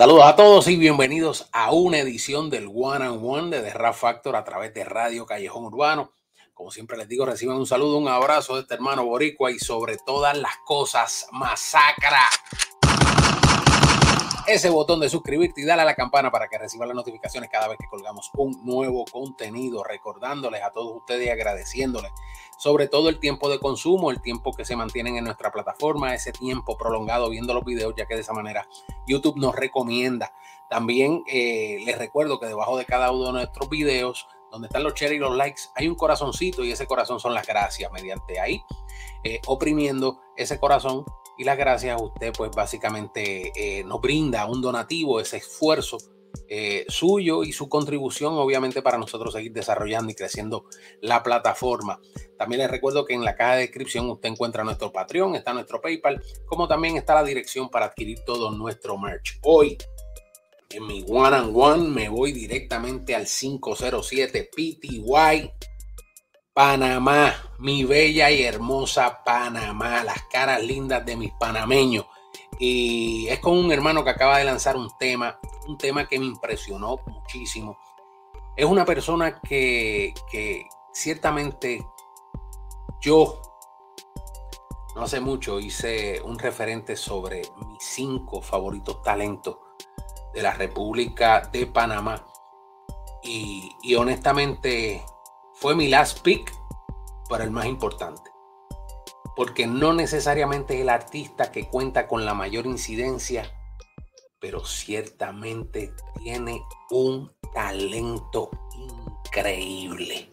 Saludos a todos y bienvenidos a una edición del One and One de The Rap Factor a través de Radio Callejón Urbano. Como siempre les digo, reciban un saludo, un abrazo de este hermano Boricua y sobre todas las cosas, masacra ese botón de suscribirte y dale a la campana para que reciban las notificaciones cada vez que colgamos un nuevo contenido, recordándoles a todos ustedes y agradeciéndoles sobre todo el tiempo de consumo, el tiempo que se mantienen en nuestra plataforma, ese tiempo prolongado viendo los videos, ya que de esa manera YouTube nos recomienda. También eh, les recuerdo que debajo de cada uno de nuestros videos, donde están los shares y los likes, hay un corazoncito y ese corazón son las gracias. Mediante ahí, eh, oprimiendo ese corazón, y las gracias a usted, pues básicamente eh, nos brinda un donativo, ese esfuerzo eh, suyo y su contribución, obviamente, para nosotros seguir desarrollando y creciendo la plataforma. También les recuerdo que en la caja de descripción usted encuentra nuestro Patreon, está nuestro PayPal, como también está la dirección para adquirir todo nuestro merch. Hoy, en mi one and one, me voy directamente al 507 PTY Panamá, mi bella y hermosa Panamá, las caras lindas de mis panameños. Y es con un hermano que acaba de lanzar un tema, un tema que me impresionó muchísimo. Es una persona que, que ciertamente yo no hace mucho hice un referente sobre mis cinco favoritos talentos de la República de Panamá. Y, y honestamente fue mi last pick, para el más importante. Porque no necesariamente es el artista que cuenta con la mayor incidencia, pero ciertamente tiene un talento increíble.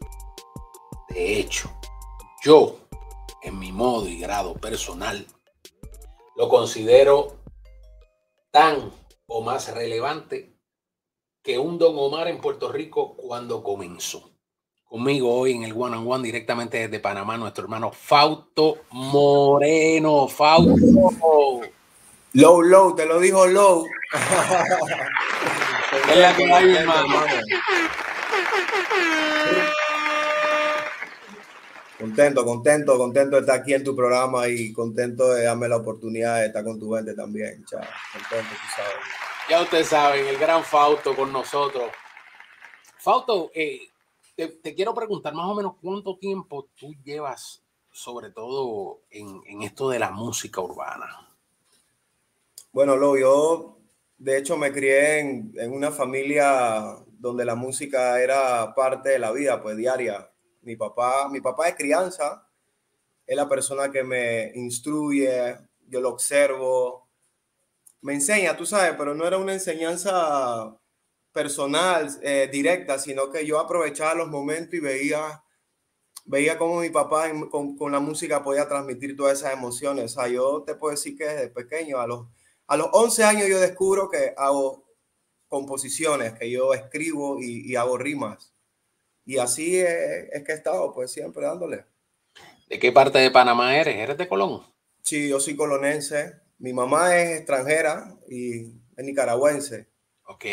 De hecho, yo, en mi modo y grado personal, lo considero tan o más relevante que un Don Omar en Puerto Rico cuando comenzó. Conmigo hoy en el One on One directamente desde Panamá, nuestro hermano Fausto Moreno. Fausto. Low, low, te lo dijo low. es la que hay, hermano. Contento, contento, contento de estar aquí en tu programa y contento de darme la oportunidad de estar con tu gente también. Chao. Contento, tú sabes. Ya ustedes saben, el gran Fausto con nosotros. Fausto, eh, te, quiero preguntar más o menos cuánto tiempo tú llevas, sobre todo en, esto de la música urbana. Bueno, lo, yo de hecho me crié en, en, una familia donde la música era parte de la vida, pues diaria. Mi papá, mi papá es crianza, es la persona que me instruye, yo lo observo, me enseña, tú sabes, pero no era una enseñanza personal, eh, directa, sino que yo aprovechaba los momentos y veía, veía cómo mi papá con, la música podía transmitir todas esas emociones. O sea, yo te puedo decir que desde pequeño, a los, a los 11 años yo descubro que hago composiciones, que yo escribo y, hago rimas. Y así es, es, que he estado, pues siempre dándole. ¿De qué parte de Panamá eres? ¿Eres de Colón? Sí, yo soy colonense. Mi mamá es extranjera y es nicaragüense. Ok.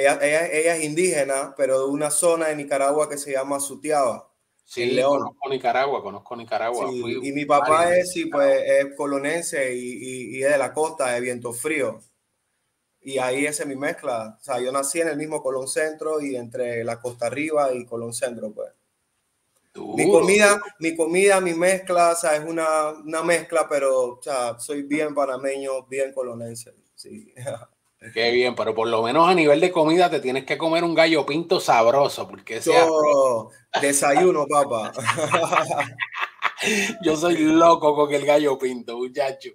Ella, es indígena, pero de una zona de Nicaragua que se llama Sutiaba. Sí, León. conozco Nicaragua, conozco Nicaragua. y mi papá es, sí, pues, es colonense y, y, es de la costa, de Viento Frío. Y ahí esa es mi mezcla. O sea, yo nací en el mismo Colón Centro y entre la costa arriba y Colón Centro, pues. Mi comida, mi comida, mi mezcla, o sea, es una, una mezcla, pero o sea, soy bien panameño, bien colonense. Sí. Qué bien, pero por lo menos a nivel de comida te tienes que comer un gallo pinto sabroso, porque ese desayuno, papá. Yo soy loco con el gallo pinto, muchacho.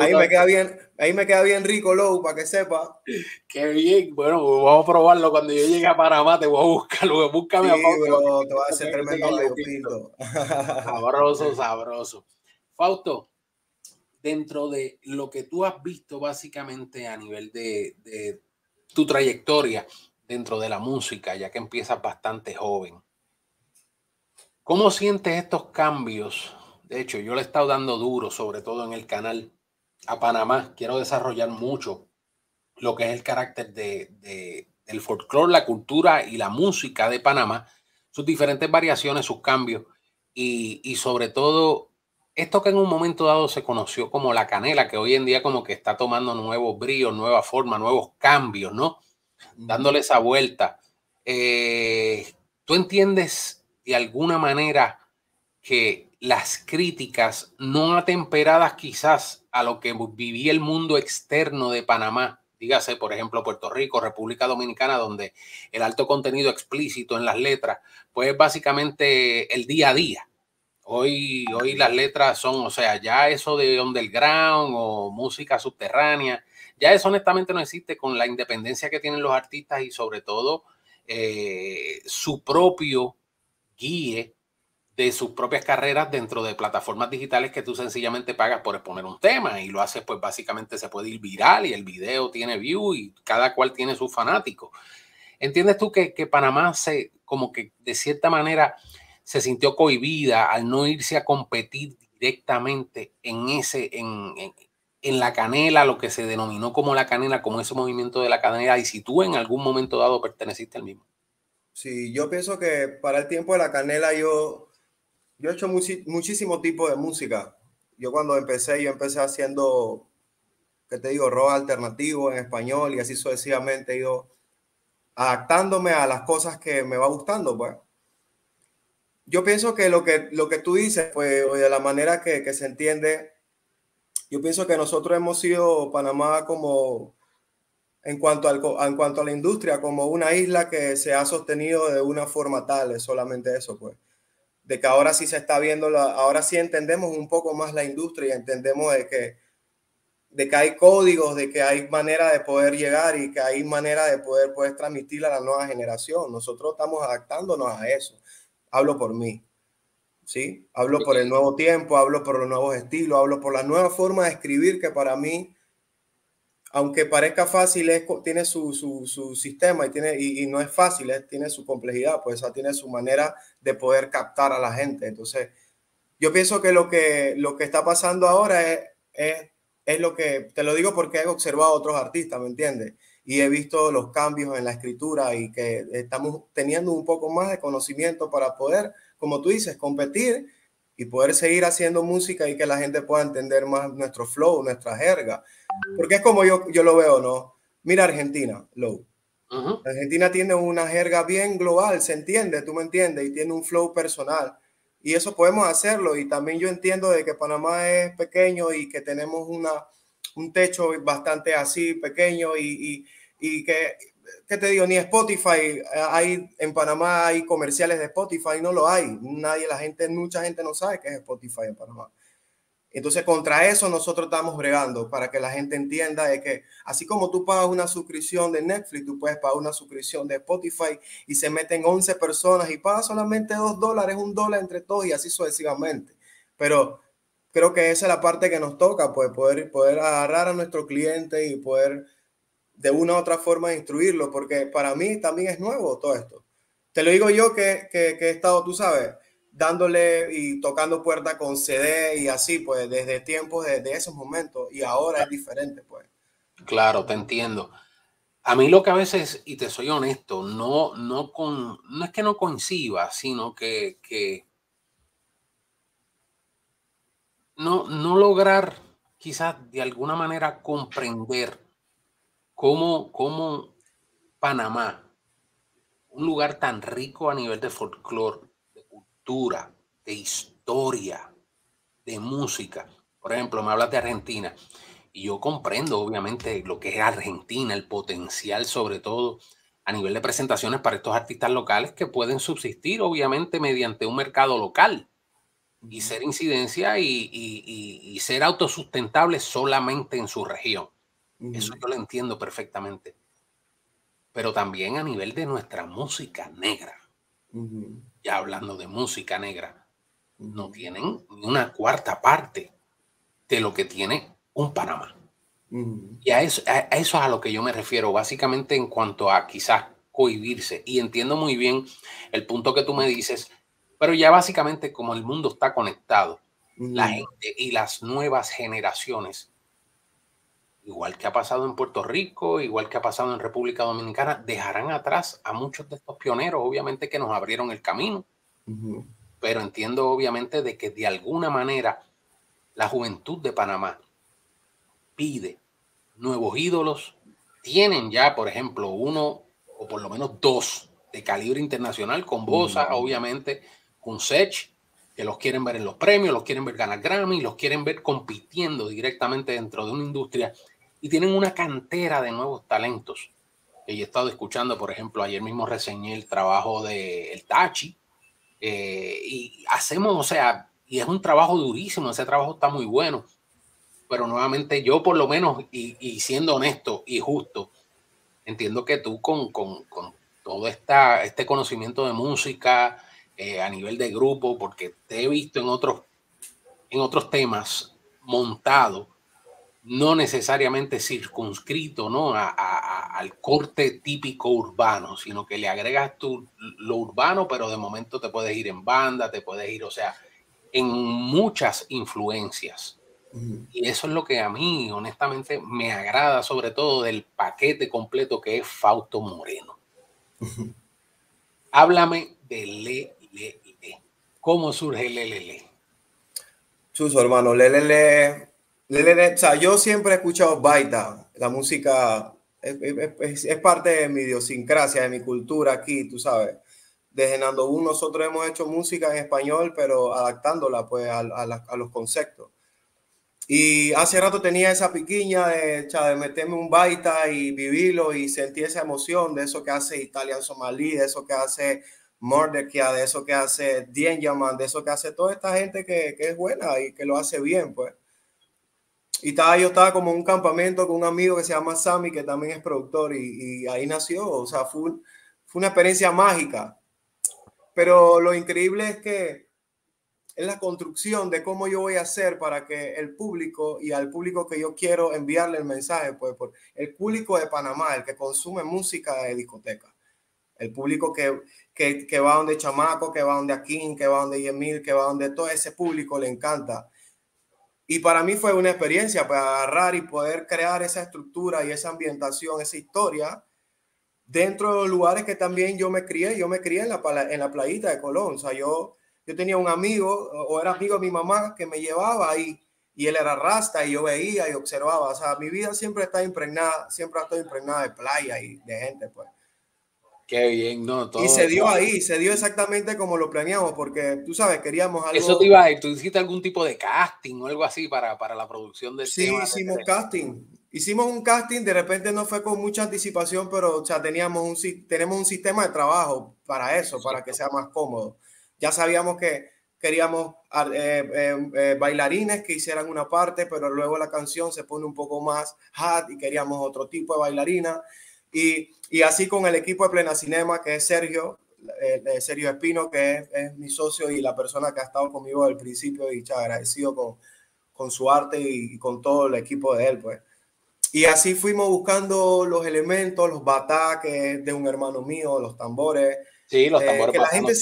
ahí, me queda bien, ahí me queda bien rico, Low, para que sepa. Qué bien. Bueno, vamos a probarlo. Cuando yo llegue a Panamá, te voy a buscarlo. Búscame sí, a te va a hacer tremendo gallo pinto. Sabroso, sabroso. Fausto, dentro de lo que tú has visto básicamente a nivel de, tu trayectoria dentro de la música, ya que empiezas bastante joven. ¿Cómo sientes estos cambios? De hecho, yo le he estado dando duro, sobre todo en el canal a Panamá. Quiero desarrollar mucho lo que es el carácter de, del folclore, la cultura y la música de Panamá, sus diferentes variaciones, sus cambios y, y sobre todo esto que en un momento dado se conoció como la canela, que hoy en día como que está tomando nuevos bríos, nueva forma, nuevos cambios, ¿no? Dándole esa vuelta. Eh, ¿Tú entiendes de alguna manera que las críticas no atemperadas quizás a lo que vivía el mundo externo de Panamá, dígase por ejemplo Puerto Rico, República Dominicana, donde el alto contenido explícito en las letras, pues básicamente el día a día. Hoy, hoy las letras son, o sea, ya eso de underground o música subterránea, ya eso honestamente no existe con la independencia que tienen los artistas y sobre todo eh, su propio guíe de sus propias carreras dentro de plataformas digitales que tú sencillamente pagas por exponer un tema y lo haces pues básicamente se puede ir viral y el video tiene view y cada cual tiene su fanático. ¿Entiendes tú que, Panamá se como que de cierta manera se sintió cohibida al no irse a competir directamente en ese, en, en, la canela, lo que se denominó como la canela, como ese movimiento de la canela, y si tú en algún momento dado perteneciste al mismo? Sí, yo pienso que para el tiempo de la canela yo yo he hecho muchísimo tipo de música. Yo cuando empecé, yo empecé haciendo, ¿qué te digo? Rock alternativo en español y así sucesivamente he ido adaptándome a las cosas que me va gustando, pues. Yo pienso que lo que, lo que tú dices, pues, de la manera que, que se entiende, yo pienso que nosotros hemos sido Panamá como, en cuanto, al, en cuanto a la industria, como una isla que se ha sostenido de una forma tal, es solamente eso, pues de que ahora sí se está viendo, ahora sí entendemos un poco más la industria y entendemos de que, de que hay códigos, de que hay manera de poder llegar y que hay manera de poder, poder transmitir a la nueva generación. Nosotros estamos adaptándonos a eso. Hablo por mí. ¿sí? Hablo por el nuevo tiempo, hablo por los nuevos estilos, hablo por la nueva forma de escribir que para mí aunque parezca fácil, tiene su, su, sistema y, tiene, y, no es fácil, tiene su complejidad, pues tiene su manera de poder captar a la gente. Entonces, yo pienso que lo que, lo que está pasando ahora es, es, es lo que, te lo digo porque he observado a otros artistas, ¿me entiendes? Y he visto los cambios en la escritura y que estamos teniendo un poco más de conocimiento para poder, como tú dices, competir y poder seguir haciendo música y que la gente pueda entender más nuestro flow, nuestra jerga. Porque es como yo, yo lo veo, ¿no? Mira Argentina, Low. Argentina tiene una jerga bien global, se entiende, tú me entiendes, y tiene un flow personal. Y eso podemos hacerlo. Y también yo entiendo de que Panamá es pequeño y que tenemos una, un techo bastante así pequeño y, y, y que ¿qué te digo? Ni Spotify, hay en Panamá hay comerciales de Spotify, no lo hay. Nadie, la gente, mucha gente no sabe qué es Spotify en Panamá. Entonces, contra eso nosotros estamos bregando para que la gente entienda de que así como tú pagas una suscripción de Netflix, tú puedes pagar una suscripción de Spotify y se meten 11 personas y pagas solamente 2 dólares, un dólar entre todos y así sucesivamente. Pero creo que esa es la parte que nos toca, pues poder, poder agarrar a nuestro cliente y poder de una u otra forma instruirlo, porque para mí también es nuevo todo esto. Te lo digo yo que, que, he estado, tú sabes, dándole y tocando puertas con CD y así, pues desde tiempos, desde esos momentos, y ahora es diferente, pues. Claro, te entiendo. A mí lo que a veces, y te soy honesto, no, no, con, no es que no coincida, sino que, que no, no lograr quizás de alguna manera comprender cómo, cómo Panamá, un lugar tan rico a nivel de folclore, de cultura, de historia, de música. Por ejemplo, me hablas de Argentina y yo comprendo obviamente lo que es Argentina, el potencial sobre todo a nivel de presentaciones para estos artistas locales que pueden subsistir obviamente mediante un mercado local y ser incidencia y, y ser autosustentables solamente en su región. Eso yo lo entiendo perfectamente. Pero también a nivel de nuestra música negra. Ya hablando de música negra, no tienen ni una cuarta parte de lo que tiene un Panamá. Y a eso, a eso es a lo que yo me refiero, básicamente en cuanto a quizás cohibirse. Y entiendo muy bien el punto que tú me dices, pero ya básicamente como el mundo está conectado, la gente y las nuevas generaciones igual que ha pasado en Puerto Rico, igual que ha pasado en República Dominicana, dejarán atrás a muchos de estos pioneros, obviamente que nos abrieron el camino. Pero entiendo obviamente de que de alguna manera la juventud de Panamá pide nuevos ídolos. Tienen ya, por ejemplo, uno o por lo menos dos de calibre internacional, con Bosa, obviamente, con Sech, que los quieren ver en los premios, los quieren ver ganar Grammy, los quieren ver compitiendo directamente dentro de una industria y tienen una cantera de nuevos talentos. Y he estado escuchando, por ejemplo, ayer mismo reseñé el trabajo de El Tachi eh, y hacemos, o sea, y es un trabajo durísimo, ese trabajo está muy bueno pero nuevamente yo por lo menos, y, siendo honesto y justo, entiendo que tú con, todo esta, este conocimiento de música eh, a nivel de grupo, porque te he visto en otros, en otros temas montado, no necesariamente circunscrito ¿no? al corte típico urbano, sino que le agregas tú lo urbano, pero de momento te puedes ir en banda, te puedes ir, o sea, en muchas influencias. Y eso es lo que a mí, honestamente, me agrada sobre todo del paquete completo que es Fausto Moreno. Háblame de Le, ¿Cómo surge Le? Chuso, hermano. Le, Le, O sea, yo siempre he escuchado baita, la música es, es, parte de mi idiosincrasia, de mi cultura aquí, tú sabes. Desde Nando nosotros hemos hecho música en español, pero adaptándola pues a, a los conceptos. Y hace rato tenía esa piquiña de, de meterme un baita y vivirlo y sentir esa emoción de eso que hace Italian Somalí, de eso que hace Mordekia, de eso que hace Yaman, de eso que hace toda esta gente que, que, es buena y que lo hace bien, pues. Y estaba, yo estaba como en un campamento con un amigo que se llama Sammy, que también es productor, y, y ahí nació, o sea, fue, fue una experiencia mágica. Pero lo increíble es que es la construcción de cómo yo voy a hacer para que el público y al público que yo quiero enviarle el mensaje, pues por el público de Panamá, el que consume música de discoteca, el público que, que, que va donde Chamaco, que va donde Akin, que va donde Yemil, que va donde todo ese público le encanta. Y para mí fue una experiencia para pues, agarrar y poder crear esa estructura y esa ambientación, esa historia dentro de los lugares que también yo me crié. Yo me crié en la, en la playita de Colón. O sea, yo yo tenía un amigo, o era amigo de mi mamá, que me llevaba ahí y él era rasta y yo veía y observaba. O sea, mi vida siempre está impregnada, siempre estoy impregnada de playa y de gente, pues. Qué bien, ¿no? y se dio ahí, se dio exactamente como lo planeamos, porque tú sabes, queríamos algo. Eso te iba a decir, tú hiciste algún tipo de casting o algo así para, para la producción del sí, hicimos casting. Hicimos un casting, de repente no fue con mucha anticipación, pero o sea, teníamos un, tenemos un sistema de trabajo para eso, para que sea más cómodo. Ya sabíamos que queríamos eh, eh, eh, bailarines que hicieran una parte, pero luego la canción se pone un poco más hot y queríamos otro tipo de bailarina. Y, y así con el equipo de Plena Cinema, que es Sergio, Sergio Espino, que es, mi socio y la persona que ha estado conmigo desde el principio y agradecido con, con su arte y, con todo el equipo de él, pues. Y así fuimos buscando los elementos, los bataques de un hermano mío, los tambores, Sí, los tambores. que, la gente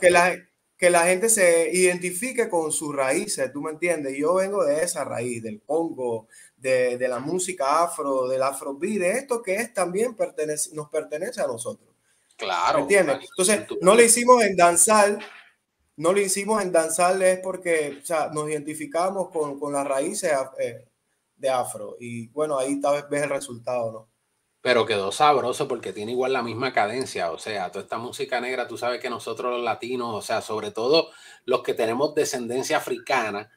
que, la, que la gente se identifique con sus raíces, ¿tú me entiendes? Yo vengo de esa raíz, del Congo, de, de la música afro, del afrobeat, de esto que es también pertenece, nos pertenece a nosotros. Claro. ¿Me entiendes? Entonces, no le hicimos en danzar, no lo hicimos en danzar es porque o sea, nos identificamos con, con las raíces eh, de afro y bueno, ahí tal vez ves el resultado, ¿no? pero quedó sabroso porque tiene igual la misma cadencia, o sea, toda esta música negra, tú sabes que nosotros los latinos, o sea, sobre todo los que tenemos descendencia africana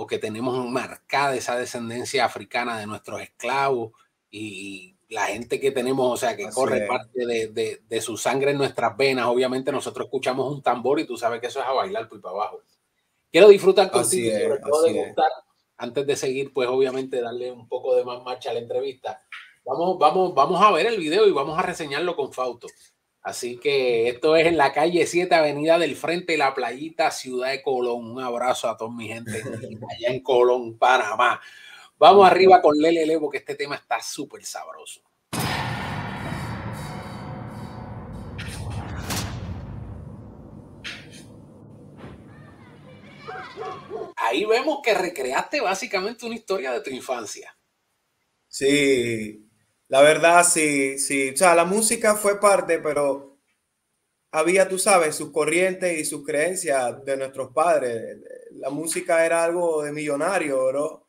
o que tenemos marcada esa descendencia africana de nuestros esclavos y la gente que tenemos, o sea, que corre parte de, de, su sangre en nuestras venas, obviamente nosotros escuchamos un tambor y tú sabes que eso es a bailar por para abajo. Quiero disfrutar contigo, sobre todo de antes de seguir, pues obviamente darle un poco de más marcha a la entrevista Vamos, vamos, vamos a ver el video y vamos a reseñarlo con Fausto. Así que esto es en la calle 7, Avenida del Frente, la playita, Ciudad de Colón. Un abrazo a toda mi gente allá en Colón, Panamá. Vamos arriba con Lele Lele porque este tema está súper sabroso. Ahí vemos que recreaste básicamente una historia de tu infancia. Sí, la verdad, sí, sí. O sea, la música fue parte, pero había, tú sabes, sus corrientes y sus creencias de nuestros padres. La música era algo de millonario, bro.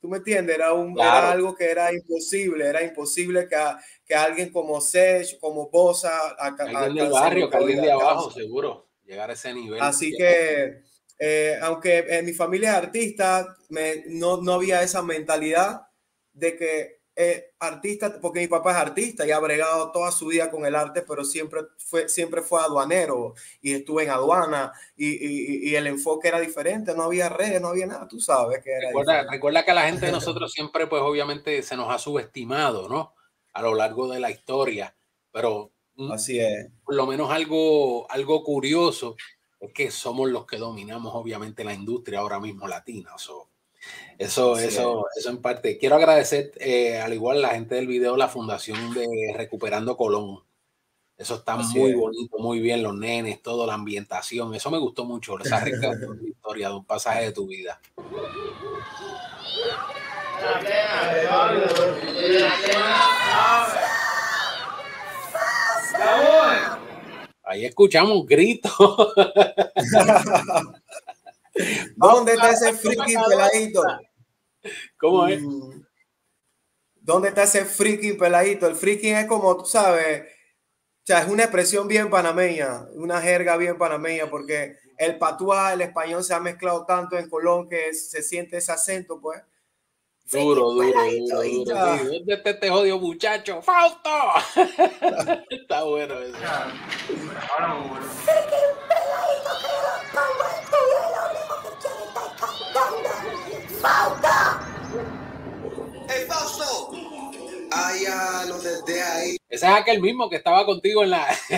¿Tú me entiendes? Era, un, era algo que era imposible, era imposible que, que alguien como Sech, como Bosa... Alguien del barrio, que alguien de abajo, seguro, llegar a ese nivel. Así que, eh, aunque en mi familia es artista, me, no, no había esa mentalidad de que eh, artista, porque mi papá es artista y ha bregado toda su vida con el arte, pero siempre fue, siempre fue aduanero y estuve en aduana y, y, el enfoque era diferente, no había redes, no había nada, tú sabes que era. Recuerda, recuerda, que a la gente de nosotros siempre, pues obviamente se nos ha subestimado, ¿no? A lo largo de la historia, pero así es. Por lo menos algo, algo curioso es que somos los que dominamos obviamente la industria ahora mismo latina. So, eso, eso, eso en parte. Quiero agradecer, eh, al igual la gente del video, la fundación de Recuperando Colón. Eso está muy bonito, muy bien, los nenes, toda la ambientación. Eso me gustó mucho, esa rica historia de un pasaje de tu vida. Ahí escuchamos gritos. ¿Dónde está ese friki peladito? ¿Cómo es? Mm. ¿Dónde está ese friki peladito? El friki es como, tú sabes, o sea, es una expresión bien panameña, una jerga bien panameña, porque el patuá, el español se ha mezclado tanto en Colón que se siente ese acento, pues. Duro, duro, duro, duro. ¿Dónde está este jodido muchacho? ¡Fausto! está bueno eso. ¡Ey, Fausto! Ay, ya lo desde ahí. Ese es aquel mismo que estaba contigo en la. que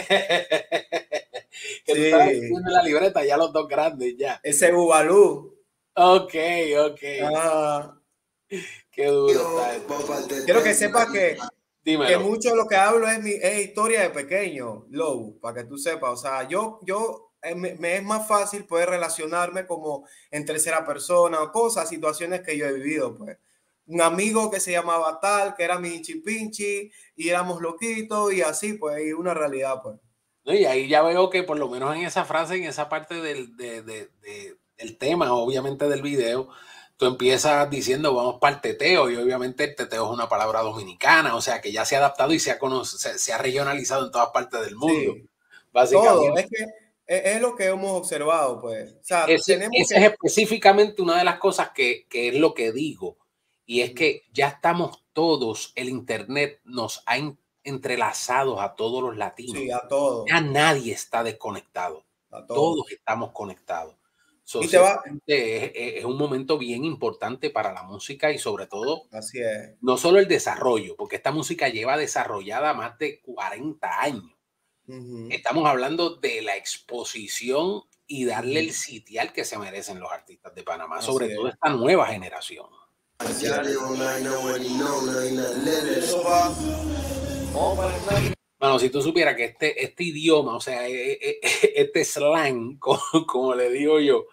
sí. tú en la libreta, ya los dos grandes, ya. Ese Bubalú. Ok, ok. Ah. Qué duro. Quiero que sepas que, que mucho de lo que hablo es mi es historia de pequeño, Low, para que tú sepas. O sea, yo, yo me, me, es más fácil poder relacionarme como en tercera persona o cosas, situaciones que yo he vivido, pues un amigo que se llamaba tal, que era mi chipinchi, y éramos loquitos, y así, pues, y una realidad, pues. Y ahí ya veo que por lo menos en esa frase, en esa parte del, de, de, del tema, obviamente del video, tú empiezas diciendo vamos para el teteo, y obviamente el teteo es una palabra dominicana, o sea que ya se ha adaptado y se ha, se, se ha regionalizado en todas partes del mundo. Básicamente. es que es, lo que hemos observado, pues. O sea, ese, es específicamente una de las cosas que, que es lo que digo y es que ya estamos todos, el Internet nos ha entrelazado a todos los latinos. Sí, a todos. Ya nadie está desconectado. todos. estamos conectados. es, un momento bien importante para la música y sobre todo, Así es. no solo el desarrollo, porque esta música lleva desarrollada más de 40 años. Estamos hablando de la exposición y darle el sitial que se merecen los artistas de Panamá, sobre todo esta nueva generación. Bueno, si tú supieras que este, este idioma, o sea, e, e, e, este slang, como, le digo yo,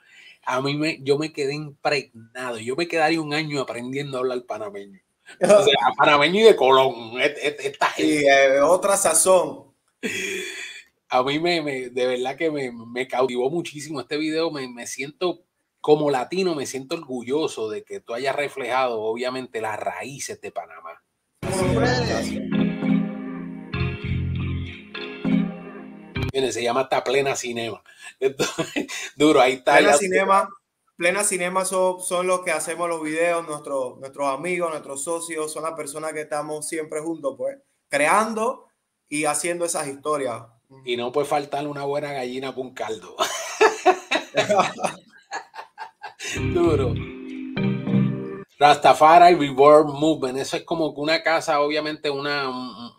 a mí me, yo me quedé impregnado. Yo me quedaría un año aprendiendo a hablar panameño. O sea, panameño y de Colón. Esta gente. Eh, otra sazón. A mí me, me, de verdad que me, me cautivó muchísimo este video. Me, me siento como latino me siento orgulloso de que tú hayas reflejado obviamente las raíces de Panamá. Se llama hasta Plena Cinema. duro, ahí está. Plena Cinema, Plena Cinema son, son, los que hacemos los videos, nuestros, nuestros amigos, nuestros socios, son las personas que estamos siempre juntos, pues, creando y haciendo esas historias. Y no puede faltar una buena gallina un caldo. Duro. Rastafari Reborn Movement. Eso es como una casa, obviamente, una,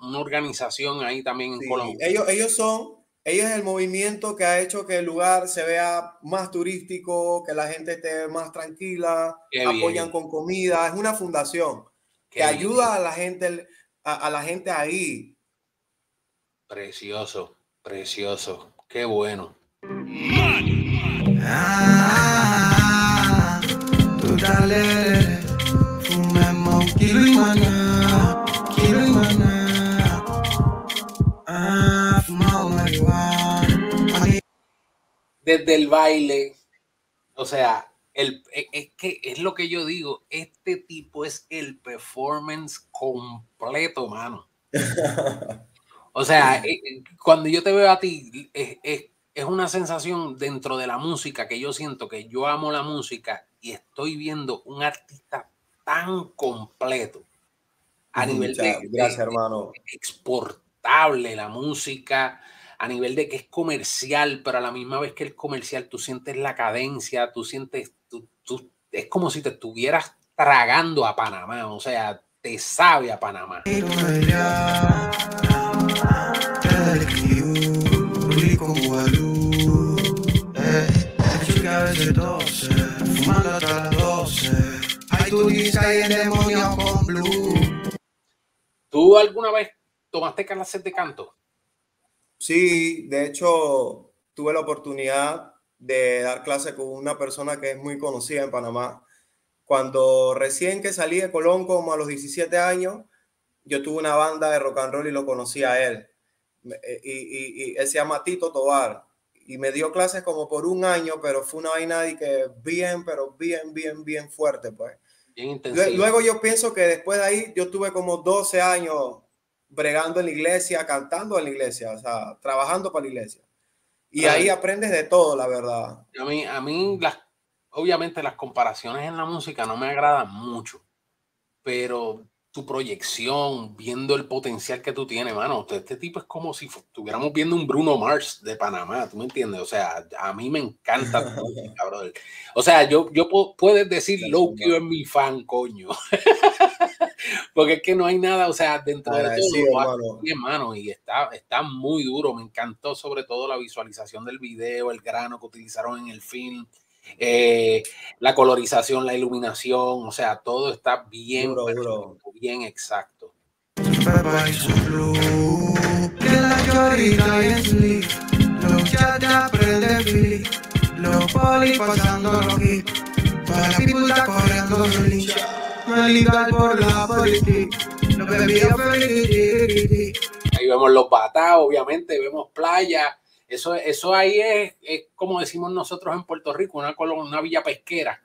una organización ahí también en Colombia. Ellos, ellos son, ellos es el movimiento que ha hecho que el lugar se vea más turístico, que la gente esté más tranquila, apoyan con comida. Es una fundación que ayuda a la gente, a, la gente ahí. Precioso, precioso. Qué bueno. dale, fumemos. Ah, fumamos marihuana. desde el baile, o sea, el, e, es que es lo que yo digo, este tipo es el performance completo, mano. O sea, eh, eh, cuando yo te veo a ti, es, es, una sensación dentro de la música que yo siento que yo amo la música y estoy viendo un artista tan completo a nivel de, gracias, hermano. exportable la música, a nivel de que es comercial, pero a la misma vez que el comercial, tú sientes la cadencia, tú sientes, tú, tú, es como si te estuvieras tragando a Panamá, o sea, te sabe a Panamá. ¿Tú alguna vez tomaste clases de canto? Sí, de hecho, tuve la oportunidad de dar clase con una persona que es muy conocida en Panamá. Cuando recién que salí de Colón, como a los 17 años, yo tuve una banda de rock and roll y lo conocí a él. Eh, y, y, él se llama Tito Tobar y me dio clases como por un año, pero fue una vaina de que bien, pero bien, bien, bien fuerte, pues. Bien Luego yo pienso que después de ahí yo tuve como 12 años bregando en la iglesia, cantando en la iglesia, o sea, trabajando para la iglesia. Y ahí aprendes de todo, la verdad. A mí, a mí las, obviamente las comparaciones en la música no me agradan mucho, pero tu proyección, viendo el potencial que tú tienes, mano. Este tipo es como si estuviéramos viendo un Bruno Mars de Panamá, ¿tú me entiendes? O sea, a mí me encanta cabrón. O sea, yo, yo puedo, puedes decir Low que es mi fan, coño. Porque es que no hay nada, o sea, dentro de todo, hermano, y está, está muy duro. Me encantó sobre todo la visualización del video, el grano que utilizaron en el film. Eh, la colorización, la iluminación, o sea, todo está bien, bien exacto. Ahí vemos los batas, obviamente, vemos playa, eso, eso ahí es, como decimos nosotros en Puerto Rico, una, una villa pesquera.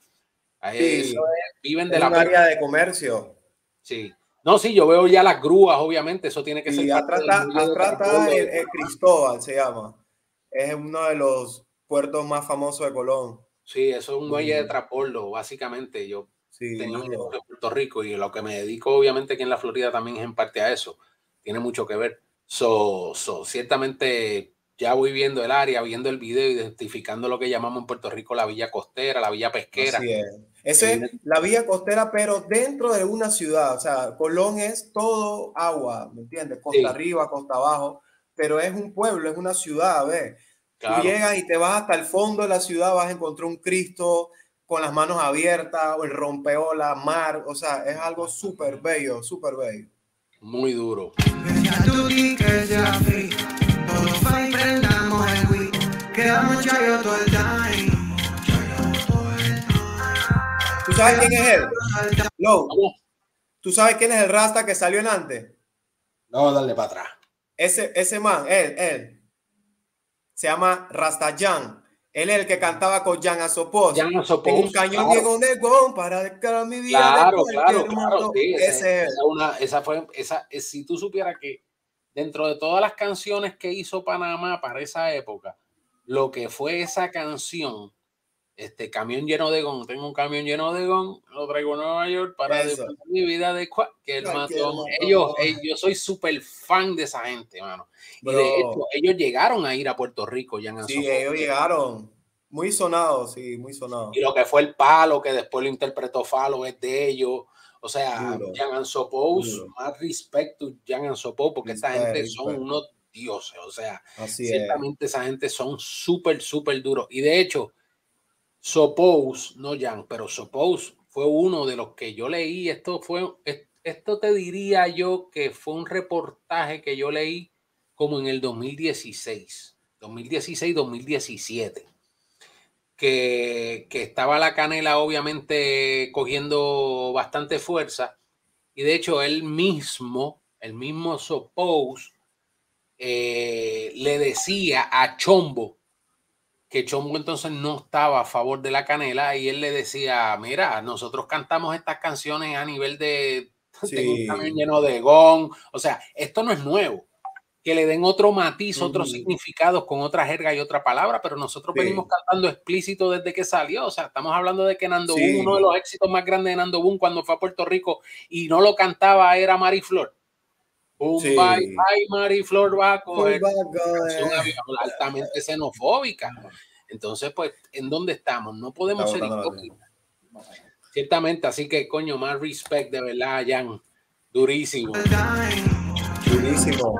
viven de la un área de comercio. Sí. No, sí, yo veo ya las grúas, obviamente, eso tiene que ser. Atrás está el, Cristóbal, se llama. Es uno de los puertos más famosos de Colón. Sí, eso es un muelle de transporte, básicamente. Yo sí, tengo de Puerto Rico y lo que me dedico, obviamente, aquí en la Florida también es en parte a eso. Tiene mucho que ver. So, so, ciertamente ya voy viendo el área, viendo el video, identificando lo que llamamos en Puerto Rico la villa costera, la villa pesquera. Así es. Esa es la villa costera, pero dentro de una ciudad. O sea, Colón es todo agua, ¿me entiendes? Costa arriba, costa abajo, pero es un pueblo, es una ciudad, ¿ves? Tú llegas y te vas hasta el fondo de la ciudad, vas a encontrar un Cristo con las manos abiertas, o el rompeola, mar, o sea, es algo súper bello, súper bello. Muy duro. ¿Tú sabes quién es él? No. ¿Tú sabes quién es el Rasta que salió en antes? No, dale para atrás. Ese, ese man, él, él. Se llama Rasta Jan. Él es el que cantaba con Jan Asopos. Jan Asopos. un cañón claro. de para descargar mi vida. Claro, claro, claro. ese, esa, una, esa fue, esa, si tú supieras que dentro de todas las canciones que hizo Panamá para esa época, lo que fue esa canción, este camión lleno de gon, tengo un camión lleno de gon, lo traigo a Nueva York para mi vida de que el matón. Ellos, yo soy súper fan de esa gente, mano. Y de hecho, ellos llegaron a ir a Puerto Rico ya en Sí, ellos llegaron. Muy sonados, sí, muy sonados. Y lo que fue el palo, que después lo interpretó Falo, es de ellos. O sea, Jan and Suppose, más respecto Jan and Suppose, porque esta gente son unos dioses. O sea, ciertamente esa gente son súper, súper duros. Y de hecho, Suppose, no Jan, pero Suppose fue uno de los que yo leí. Esto fue, esto te diría yo que fue un reportaje que yo leí como en el 2016, 2016-2017 que, estaba la canela obviamente cogiendo bastante fuerza. Y de hecho él mismo, el mismo Suppose, eh, le decía a Chombo que Chombo entonces no estaba a favor de la canela y él le decía, mira, nosotros cantamos estas canciones a nivel de, sí. lleno de gong, o sea, esto no es nuevo, que le den otro matiz, otros significados con otra jerga y otra palabra, pero nosotros venimos cantando explícito desde que salió, o sea, estamos hablando de que Nando Boom, uno de los éxitos más grandes de Nando Boom cuando fue a Puerto Rico y no lo cantaba era Mariflor. Un sí. bye, bye, Mariflor va a coger altamente xenofóbica. Entonces, pues, ¿en dónde estamos? No podemos ser hipócritas. Ciertamente, así que, coño, más respect, de verdad, Jan. Durísimo. Durísimo.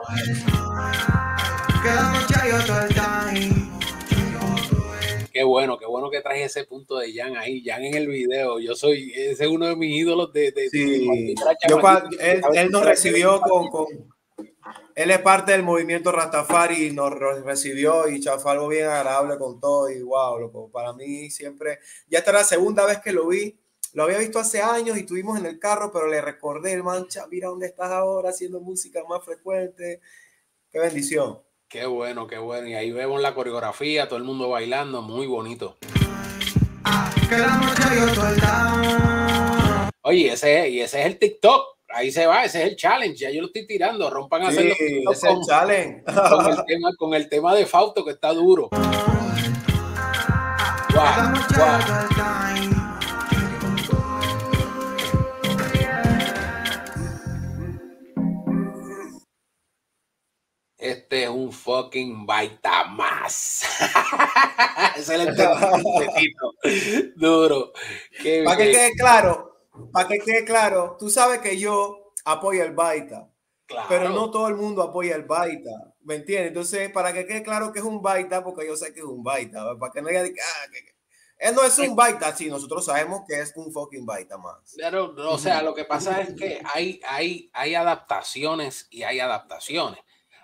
Qué bueno, qué bueno que traes ese punto de Jan ahí, Jan en el video. Yo soy, ese es uno de mis ídolos de. de sí. Yo, él, él, nos recibió con, con, Él es parte del movimiento Rastafari y nos recibió y fue algo bien agradable con todo. Y wow, loco, para mí siempre. Ya esta era la segunda vez que lo vi. Lo había visto hace años y estuvimos en el carro, pero le recordé, el mancha, mira dónde estás ahora haciendo música más frecuente. Qué bendición. Qué bueno, qué bueno. Y ahí vemos la coreografía, todo el mundo bailando, muy bonito. Oye, ese, y ese es el TikTok. Ahí se va, ese es el challenge. Ya yo lo estoy tirando. Rompan a. Sí, es el challenge. Con el, tema, con el tema de Fausto, que está duro. Wow, wow. Este es un fucking baita más. es el Duro. Para que quede claro, para que quede claro, tú sabes que yo apoyo el baita. Pero no todo el mundo apoya el baita, ¿me entiendes? Entonces, para que quede claro que es un baita, porque yo sé que es un baita, para que no diga ah, que, él no es un baita, sí, nosotros sabemos que es un fucking baita más. Pero, o sea, lo que pasa es que hay, hay, hay adaptaciones y hay adaptaciones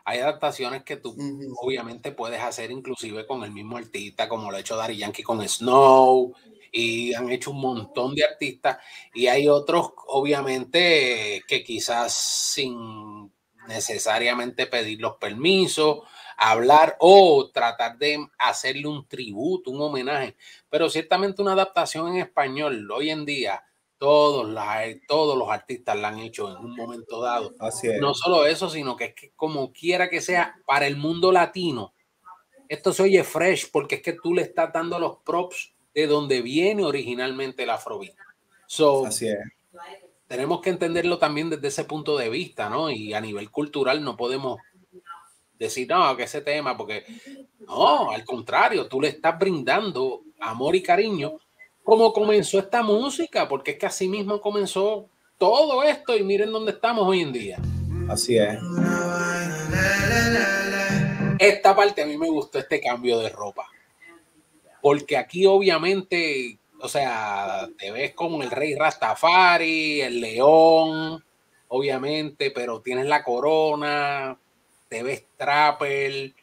hay adaptaciones que tú obviamente puedes hacer inclusive con el mismo artista, como lo ha hecho Dari Yankee con Snow, y han hecho un montón de artistas, y hay otros obviamente que quizás sin necesariamente pedir los permisos, hablar o tratar de hacerle un tributo, un homenaje, pero ciertamente una adaptación en español hoy en día todos, todos los artistas la han hecho en un momento dado. Así es. No solo eso, sino que es que como quiera que sea, para el mundo latino, esto se oye fresh porque es que tú le estás dando los props de donde viene originalmente el afrobeat. So, Así es. Tenemos que entenderlo también desde ese punto de vista, ¿no? Y a nivel cultural no podemos decir, no, que ese tema, porque no, al contrario, tú le estás brindando amor y cariño cómo comenzó esta música, porque es que así mismo comenzó todo esto y miren dónde estamos hoy en día. Así es. Esta parte a mí me gustó este cambio de ropa, porque aquí obviamente, o sea, te ves como el rey Rastafari, el león, obviamente, pero tienes la corona, te ves trapper,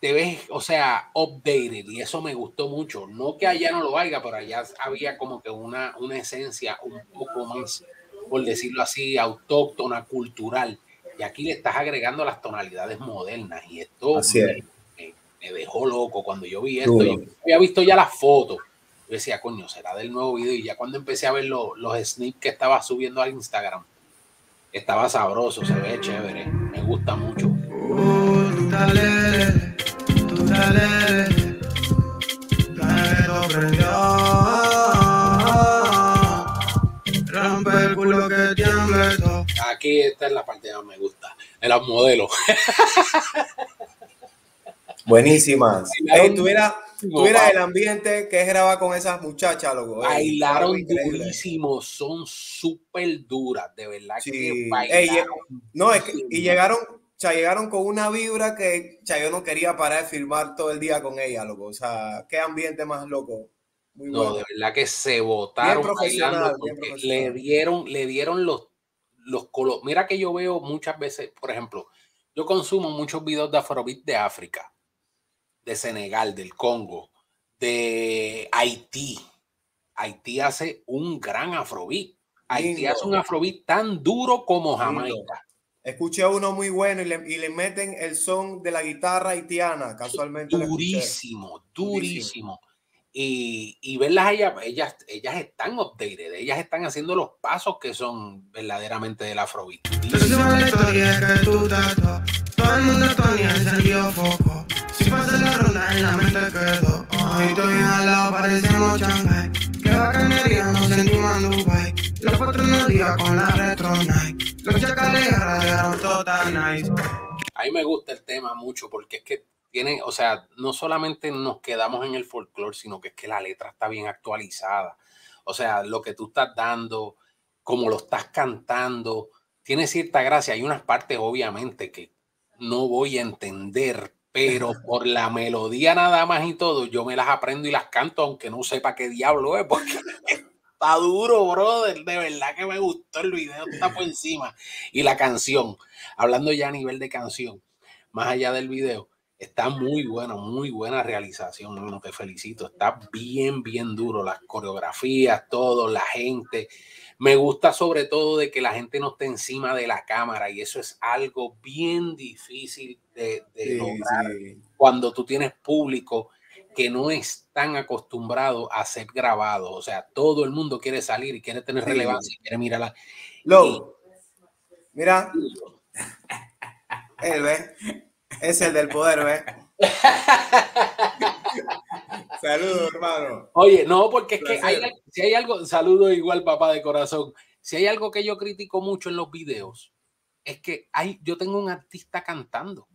te ves, o sea, updated y eso me gustó mucho. No que allá no lo haya, pero allá había como que una, una esencia un poco más, por decirlo así, autóctona, cultural. Y aquí le estás agregando las tonalidades modernas y esto me, me, dejó loco cuando yo vi esto. Yo había visto ya las fotos. Yo decía, coño, será del nuevo video. Y ya cuando empecé a ver los snips que estaba subiendo al Instagram, estaba sabroso, se ve chévere. Me gusta mucho. Aquí esta es la parte que más me gusta, de los modelos. Buenísimas. tuviera, tuviera el ambiente que es grabar con esas muchachas, loco. Bailaron durísimo, son súper duras, de verdad. Sí. no, es que, y llegaron, o sea, llegaron con una vibra que o sea, yo no quería parar de filmar todo el día con ella, loco. O sea, qué ambiente más loco. Muy no, de verdad que se botaron le dieron, le dieron los, los colores. Mira que yo veo muchas veces, por ejemplo, yo consumo muchos videos de Afrobeat de África, de Senegal, del Congo, de Haití. Haití hace un gran Afrobeat. Haití hace un Afrobeat tan duro como Jamaica. Escuché uno muy bueno y le, y le, meten el son de la guitarra haitiana, casualmente. Durísimo, durísimo. Y, y verlas ellas, ellas, ellas están updated, ellas están haciendo los pasos que son verdaderamente del afrobeat. Todo el mundo encendido foco. Si pasa la ronda en la mente quedo. Hoy estoy al lado, parecemos Shanghai. Que bacanería nos sentimos en Dubai. En el día con la retro. Los chacales radiaron total nice. A mí me gusta el tema mucho porque es que tiene, o sea, no solamente nos quedamos en el folclore, sino que es que la letra está bien actualizada. O sea, lo que tú estás dando, como lo estás cantando, tiene cierta gracia. Hay unas partes, obviamente, que no voy a entender, pero por la melodía nada más y todo, yo me las aprendo y las canto, aunque no sepa qué diablo es, porque está duro, brother. De verdad que me gustó el video, está por encima. Y la canción, hablando ya a nivel de canción, más allá del video, está muy bueno, muy buena realización. Bueno, te felicito. Está bien, bien duro. Las coreografías, todo, la gente. Me gusta sobre todo de que la gente no esté encima de la cámara y eso es algo bien difícil de, lograr cuando tú tienes público que no es tan acostumbrado a ser grabado. O sea, todo el mundo quiere salir y quiere tener relevancia y quiere mirarla. mira, él ve, es el del poder, ve. Saludos, hermano. Oye, no, porque es que si hay algo, saludo igual, papá de corazón. Si hay algo que yo critico mucho en los videos, es que hay, yo tengo un artista cantando.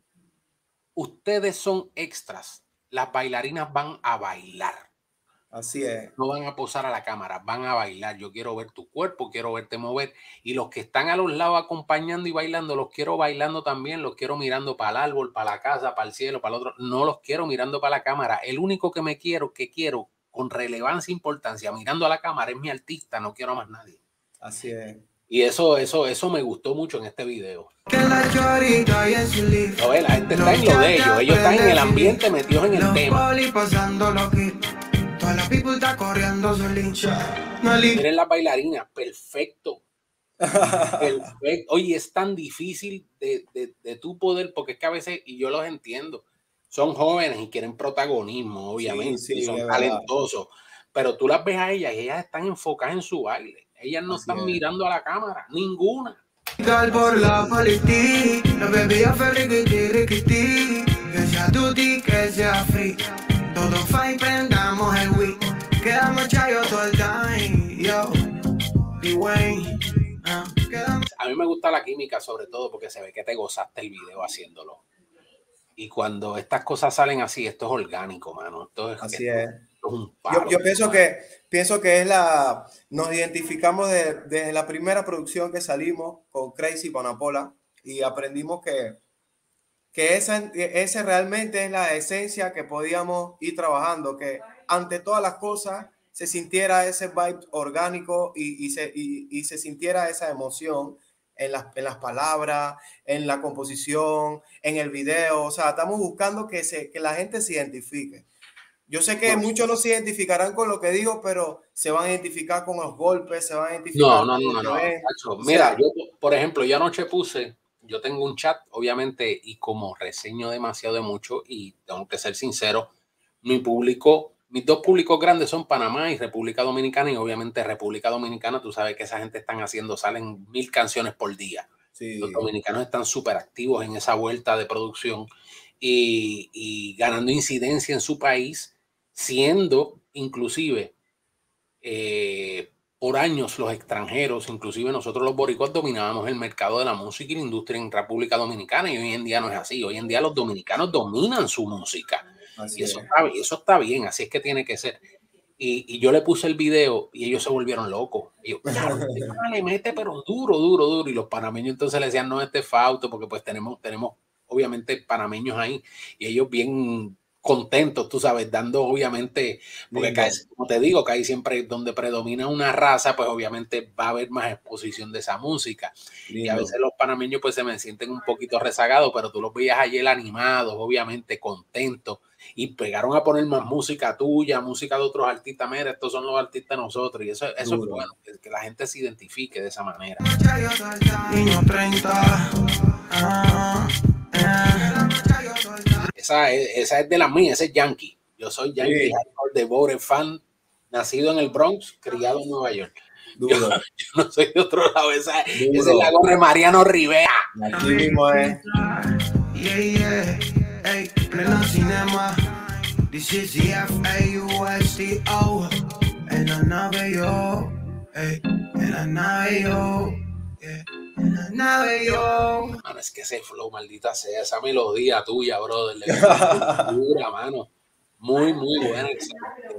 Ustedes son extras. Las bailarinas van a bailar. Así es. No van a posar a la cámara, van a bailar. Yo quiero ver tu cuerpo, quiero verte mover. Y los que están a los lados acompañando y bailando, los quiero bailando también, los quiero mirando para el árbol, para la casa, para el cielo, para el otro. No los quiero mirando para la cámara. El único que me quiero, que quiero con relevancia e importancia mirando a la cámara es mi artista, no quiero a más nadie. Así es. Y eso, eso, eso me gustó mucho en este video. No, la gente está en lo de ellos, ellos están en el ambiente metidos en el tema. Miren las bailarinas, perfecto. perfecto. Oye, es tan difícil de, de, de, tu poder, porque es que a veces, y yo los entiendo, son jóvenes y quieren protagonismo, obviamente, y son talentosos, pero tú las ves a ellas y ellas están enfocadas en su baile. Ellas no están mirando a la cámara, ninguna. Por la no bebía que sea tutti, que sea free. Todo fine, prendamos el Wii. Quedamos chayo todo el time. Yo, Wayne. Uh, a mí me gusta la química, sobre todo porque se ve que te gozaste el video haciéndolo. Y cuando estas cosas salen así, esto es orgánico, mano. Esto es, así es. Yo, yo, pienso que pienso que es la nos identificamos desde la primera producción que salimos con Crazy Panapola y aprendimos que que esa, esa realmente es la esencia que podíamos ir trabajando, que ante todas las cosas se sintiera ese vibe orgánico y, y, se, y, se, sintiera esa emoción en las, en las, palabras, en la composición, en el video. O sea, estamos buscando que, se, que la gente se identifique. Yo sé que muchos no se identificarán con lo que digo, pero se van a identificar con los golpes, se van a identificar. No, no, no, no. Mira, yo, por ejemplo, yo anoche puse yo tengo un chat, obviamente, y como reseño demasiado de mucho, y tengo que ser sincero, mi público, mis dos públicos grandes son Panamá y República Dominicana, y obviamente República Dominicana, tú sabes que esa gente están haciendo, salen mil canciones por día. Los dominicanos están súper activos en esa vuelta de producción y, y ganando incidencia en su país, siendo inclusive eh, por años los extranjeros, inclusive nosotros los boricuas, dominábamos el mercado de la música y la industria en República Dominicana y hoy en día no es así. Hoy en día los dominicanos dominan su música. y eso está, eso está, bien, así es que tiene que ser. Y, yo le puse el video y ellos se volvieron locos. Y yo, le mete, pero duro, duro, duro. Y los panameños entonces le decían, no, este fauto, porque pues tenemos, tenemos obviamente panameños ahí y ellos bien contentos, tú sabes, dando obviamente, porque como te digo, que ahí siempre donde predomina una raza, pues obviamente va a haber más exposición de esa música. Y a veces los panameños pues se me sienten un poquito rezagados, pero tú los veías ayer animados, obviamente contentos. y pegaron a poner más música tuya, música de otros artistas. Mira, estos son los artistas de nosotros. Y eso, eso es bueno, que la gente se identifique de esa manera. Esa es, esa es de la mía, ese es Yankee. Yo soy Yankee de Bore fan, nacido en el Bronx, criado en Nueva York. Yo, no soy de otro lado, esa, esa es la gorra de Mariano Rivera. Aquí mismo es. Yeah, yeah. Hey, pleno cinema. This is the F-A-U-S-T-O. En la nave yo. Hey, en la nave yo. Yeah. En la nave yo. Mano, es que ese flow, maldita sea, esa melodía tuya, brother. dura, mano. Muy, muy buena,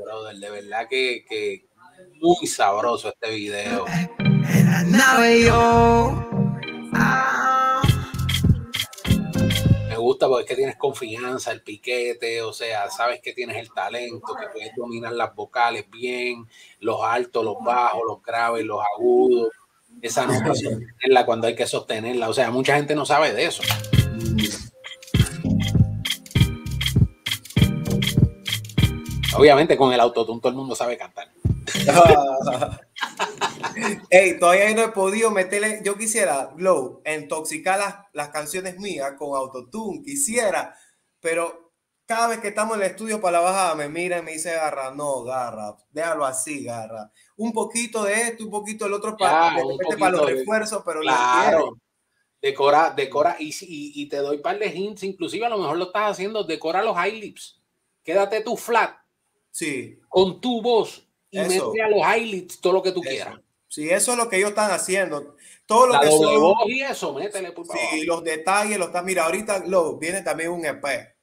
brother. De verdad que, que muy sabroso este video. En la nave yo. gusta porque es que tienes confianza, el piquete, o sea, sabes que tienes el talento, que puedes dominar las vocales bien, los altos, los bajos, los graves, los agudos. Esa nota sostenerla cuando hay que sostenerla. O sea, mucha gente no sabe de eso. Obviamente con el autotune todo el mundo sabe cantar. Ey, todavía no he podido meterle. Yo quisiera, Glow, intoxicar las, las canciones mías con autotune. Quisiera, pero cada vez que estamos en el estudio para la bajada, me mira y me dice, Garra, no, Garra, déjalo así, Garra. Un poquito de esto, un poquito del otro para, para los refuerzos, pero claro. Decora, decora, y, y, y, te doy un par de hints, inclusive a lo mejor lo estás haciendo, decora los high lips. Quédate tu flat. Sí. Con tu voz y mete a los highlights todo lo que tú quieras. Sí, eso es lo que ellos están haciendo. Todo lo que son, y eso, métele por favor. Sí, los detalles, los están. Mira, ahorita lo, viene también un EP.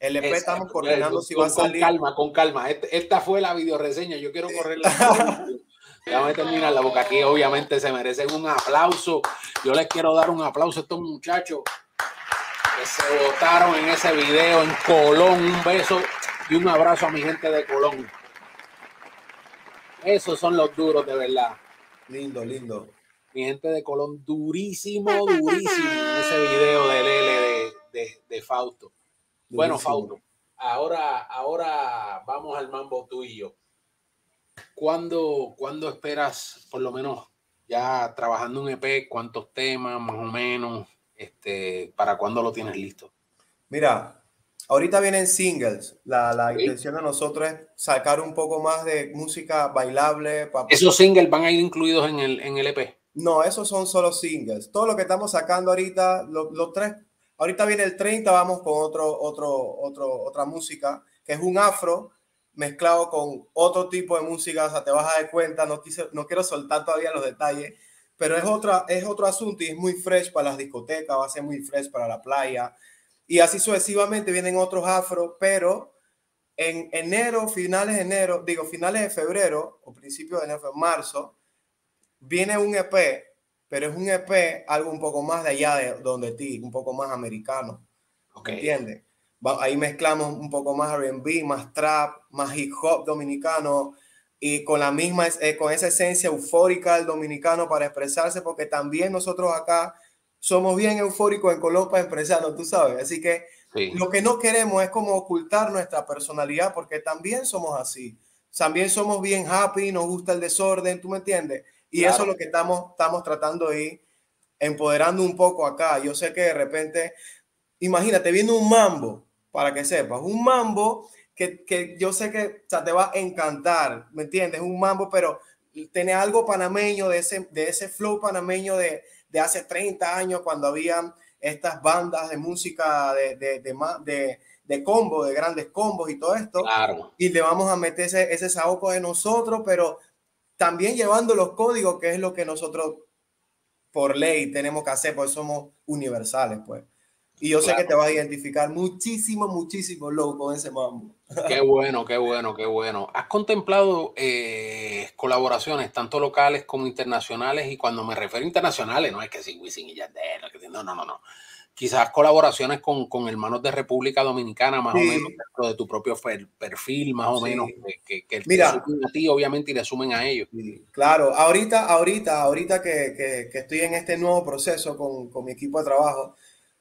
El EP estamos coordinando si va a salir. Con calma, con calma. Este, esta fue la videoreseña. Yo quiero correrla. Déjame terminar la boca aquí. Obviamente se merecen un aplauso. Yo les quiero dar un aplauso a estos muchachos que se votaron en ese video en Colón. Un beso y un abrazo a mi gente de Colón. Esos son los duros de verdad. Lindo, lindo. Mi gente de Colón, durísimo, durísimo ese video del L de, de, Fausto. Bueno, Fausto, ahora, ahora vamos al mambo tú y yo. ¿Cuándo, ¿Cuándo esperas, por lo menos, ya trabajando un EP, cuántos temas más o menos, este, para cuándo lo tienes listo? Mira, Ahorita vienen singles. La, la intención de nosotros es sacar un poco más de música bailable. ¿Esos singles van a ir incluidos en el, en el EP? No, esos son solo singles. Todo lo que estamos sacando ahorita, los tres, ahorita viene el 30, vamos con otro, otro, otro, otra música, que es un afro mezclado con otro tipo de música. O sea, te vas a dar cuenta, no, quise, no quiero soltar todavía los detalles, pero es, otra, es otro asunto y es muy fresh para las discotecas, va a ser muy fresh para la playa y así sucesivamente vienen otros afro, pero en enero, finales de enero, digo finales de febrero o principios de enero, marzo, viene un EP, pero es un EP algo un poco más de allá de donde ti, un poco más americano. Okay. ¿Entiendes? Ahí mezclamos un poco más R&B, más trap, más hip hop dominicano y con la misma, eh, con esa esencia eufórica del dominicano para expresarse, porque también nosotros acá somos bien eufóricos en Colombia empresarios, tú sabes. Así que lo que no queremos es como ocultar nuestra personalidad, porque también somos así. También somos bien happy, nos gusta el desorden, ¿tú me entiendes? Y eso es lo que estamos, estamos tratando de ir empoderando un poco acá. Yo sé que de repente, imagínate, viene un mambo, para que sepas, un mambo que, que yo sé que te va a encantar, ¿me entiendes? Un mambo, pero tiene algo panameño, de ese, de ese flow panameño de, de hace 30 años cuando había estas bandas de música de, de, de, de, combo, de grandes combos y todo esto. Claro. Y le vamos a meter ese, ese saoco de nosotros, pero también llevando los códigos, que es lo que nosotros por ley tenemos que hacer, pues somos universales, pues. Y yo sé que te vas a identificar muchísimo, muchísimo, loco, con ese mambo. Qué bueno, qué bueno, qué bueno. ¿Has contemplado eh, colaboraciones tanto locales como internacionales? Y cuando me refiero a internacionales, no es que sí, Wisin y Yandel, no, no, no, no. Quizás colaboraciones con, con hermanos de República Dominicana, más o menos de tu propio perfil, más o menos, que, que, Mira, a ti, obviamente, y le sumen a ellos. Claro, ahorita, ahorita, ahorita que, que, estoy en este nuevo proceso con, con mi equipo de trabajo,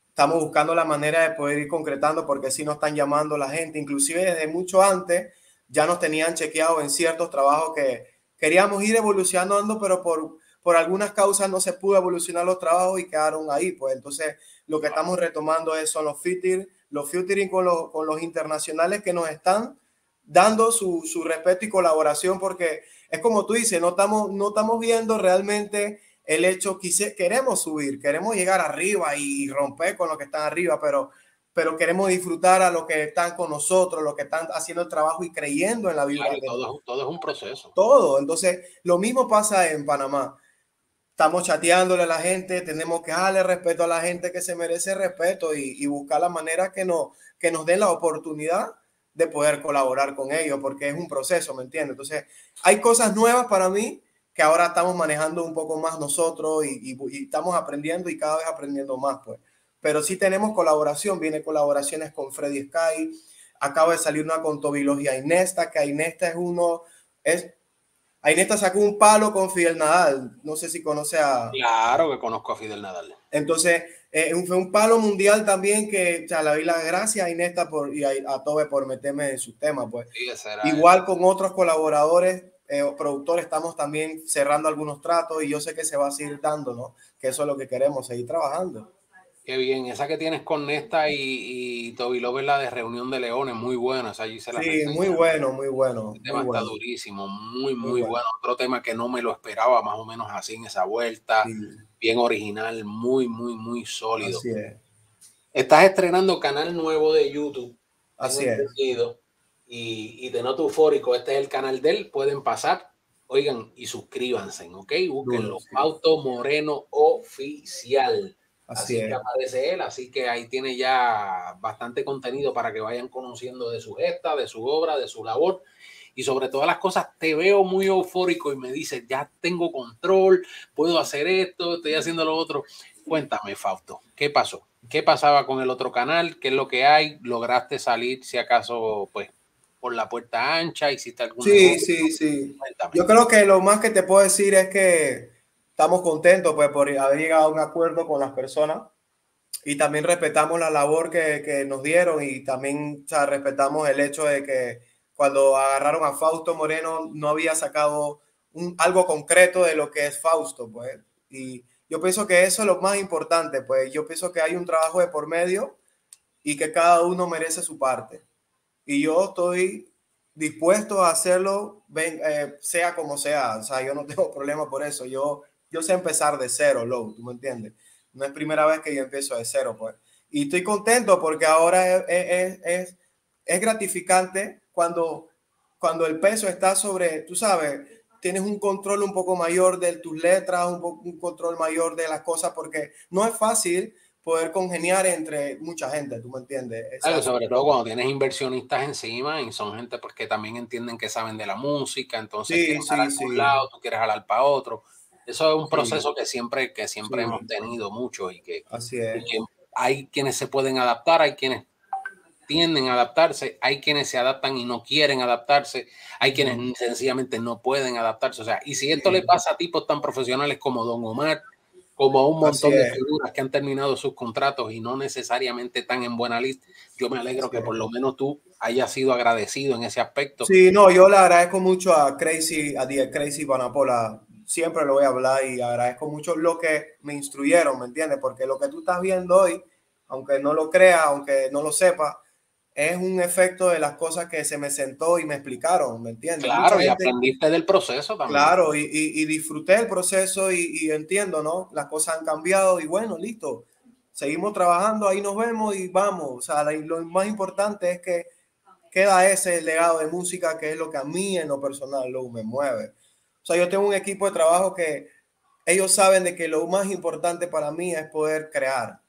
estamos buscando la manera de poder ir concretando porque si nos están llamando la gente, inclusive desde mucho antes ya nos tenían chequeado en ciertos trabajos que queríamos ir evolucionando, pero por, por algunas causas no se pudo evolucionar los trabajos y quedaron ahí. Pues. Entonces lo que estamos retomando es, son los featuring, los featuring con los, con los internacionales que nos están dando su, su respeto y colaboración porque es como tú dices, no estamos, no estamos viendo realmente el hecho, quise, queremos subir, queremos llegar arriba y romper con los que están arriba, pero, pero queremos disfrutar a los que están con nosotros, los que están haciendo el trabajo y creyendo en la vida. todo, todo, es un proceso. Todo. Entonces, lo mismo pasa en Panamá. Estamos chateándole a la gente, tenemos que darle respeto a la gente que se merece respeto y, y buscar la manera que, no, que nos den la oportunidad de poder colaborar con ellos, porque es un proceso, ¿me entiendes? Entonces, hay cosas nuevas para mí que ahora estamos manejando un poco más nosotros y, estamos aprendiendo y cada vez aprendiendo más, pues. Pero sí tenemos colaboración, viene colaboraciones con Freddy Sky, acaba de salir una con Tobilos y Ainesta, que Ainesta es uno, es, Ainesta sacó un palo con Fidel Nadal, no sé si conoce a... Claro que conozco a Fidel Nadal. Entonces, eh, fue un palo mundial también que o sea, le las gracias a Inesta por, y a, Tobe por meterme en su tema. Pues. Igual con otros colaboradores eh, productor estamos también cerrando algunos tratos y yo sé que se va a seguir dando, ¿no? Que eso es lo que queremos, seguir trabajando. Qué bien, esa que tienes con Nesta y, y Toby López, la de Reunión de Leones, muy buena. allí se la sí, muy bueno, muy bueno. El tema está durísimo, muy, muy, bueno. Otro tema que no me lo esperaba, más o menos así en esa vuelta. Bien original, muy, muy, muy sólido. Así es. Estás estrenando canal nuevo de YouTube. Así es y, y de Noto Eufórico, este es el canal de él, pueden pasar, oigan, y suscríbanse, ¿ok? Búsquenlo, Pauto Moreno Oficial. Así, que aparece él, así que ahí tiene ya bastante contenido para que vayan conociendo de su gesta, de su obra, de su labor y sobre todas las cosas te veo muy eufórico y me dices, ya tengo control, puedo hacer esto, estoy haciendo lo otro. Cuéntame, Fausto, ¿qué pasó? ¿Qué pasaba con el otro canal? ¿Qué es lo que hay? ¿Lograste salir, si acaso, pues, por la puerta ancha? ¿Hiciste algún Sí, sí, sí. Yo creo que lo más que te puedo decir es que estamos contentos pues, por haber llegado a un acuerdo con las personas y también respetamos la labor que, que nos dieron y también respetamos el hecho de que cuando agarraron a Fausto Moreno no había sacado un, algo concreto de lo que es Fausto, pues. Y yo pienso que eso es lo más importante, pues yo pienso que hay un trabajo de por medio y que cada uno merece su parte y yo estoy dispuesto a hacerlo, eh, sea como sea. O sea, yo no tengo problema por eso. Yo, yo sé empezar de cero, Low, ¿tú me entiendes? No es primera vez que yo empiezo de cero, pues. Y estoy contento porque ahora es, es, es, es gratificante cuando, cuando el peso está sobre, tú sabes, tienes un control un poco mayor de tus letras, un, un control mayor de las cosas, porque no es fácil poder congeniar entre mucha gente, ¿tú me entiendes? Claro, sobre todo cuando tienes inversionistas encima y son gente porque también entienden que saben de la música, entonces sí, quieren jalar un lado, tú quieres jalar para otro. Eso es un proceso que siempre, que siempre hemos tenido mucho y que, Así es. hay quienes se pueden adaptar, hay quienes tienden a adaptarse, hay quienes se adaptan y no quieren adaptarse, hay quienes sencillamente no pueden adaptarse. O sea, y si esto le pasa a tipos tan profesionales como Don Omar, como a un montón de figuras que han terminado sus contratos y no necesariamente están en buena lista. Yo me alegro que por lo menos tú hayas sido agradecido en ese aspecto. Sí, no, yo le agradezco mucho a Crazy, a Die Crazy Banapola. Siempre lo voy a hablar y agradezco mucho lo que me instruyeron, ¿me entiendes? Porque lo que tú estás viendo hoy, aunque no lo creas, aunque no lo sepas, es un efecto de las cosas que se me sentó y me explicaron, ¿me entiendes? Claro, y aprendiste del proceso también. Claro, y, y, disfruté el proceso y, entiendo, ¿no? Las cosas han cambiado y bueno, listo. Seguimos trabajando, ahí nos vemos y vamos. O sea, lo más importante es que queda ese legado de música que es lo que a mí en lo personal lo me mueve. Sea, yo tengo un equipo de trabajo que ellos saben de que lo más importante para mí es poder crear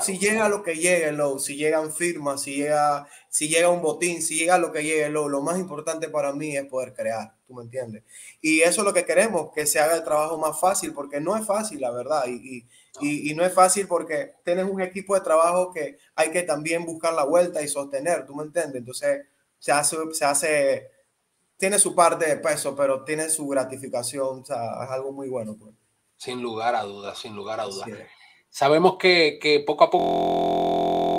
si llega lo que llegue, si llegan firmas, si llega, si llega un botín, si llega lo que llegue, lo, lo más importante para mí es poder crear, ¿tú me entiendes? Y eso es lo que queremos, que se haga el trabajo más fácil, porque no es fácil, la verdad, y, y, y, no es fácil porque tienes un equipo de trabajo que hay que también buscar la vuelta y sostener, ¿tú me entiendes? Entonces, se hace, se hace, tiene su parte de peso, pero tiene su gratificación, o sea, es algo muy bueno. Pues. Sin lugar a dudas, sin lugar a dudas. sabemos que, que poco a poco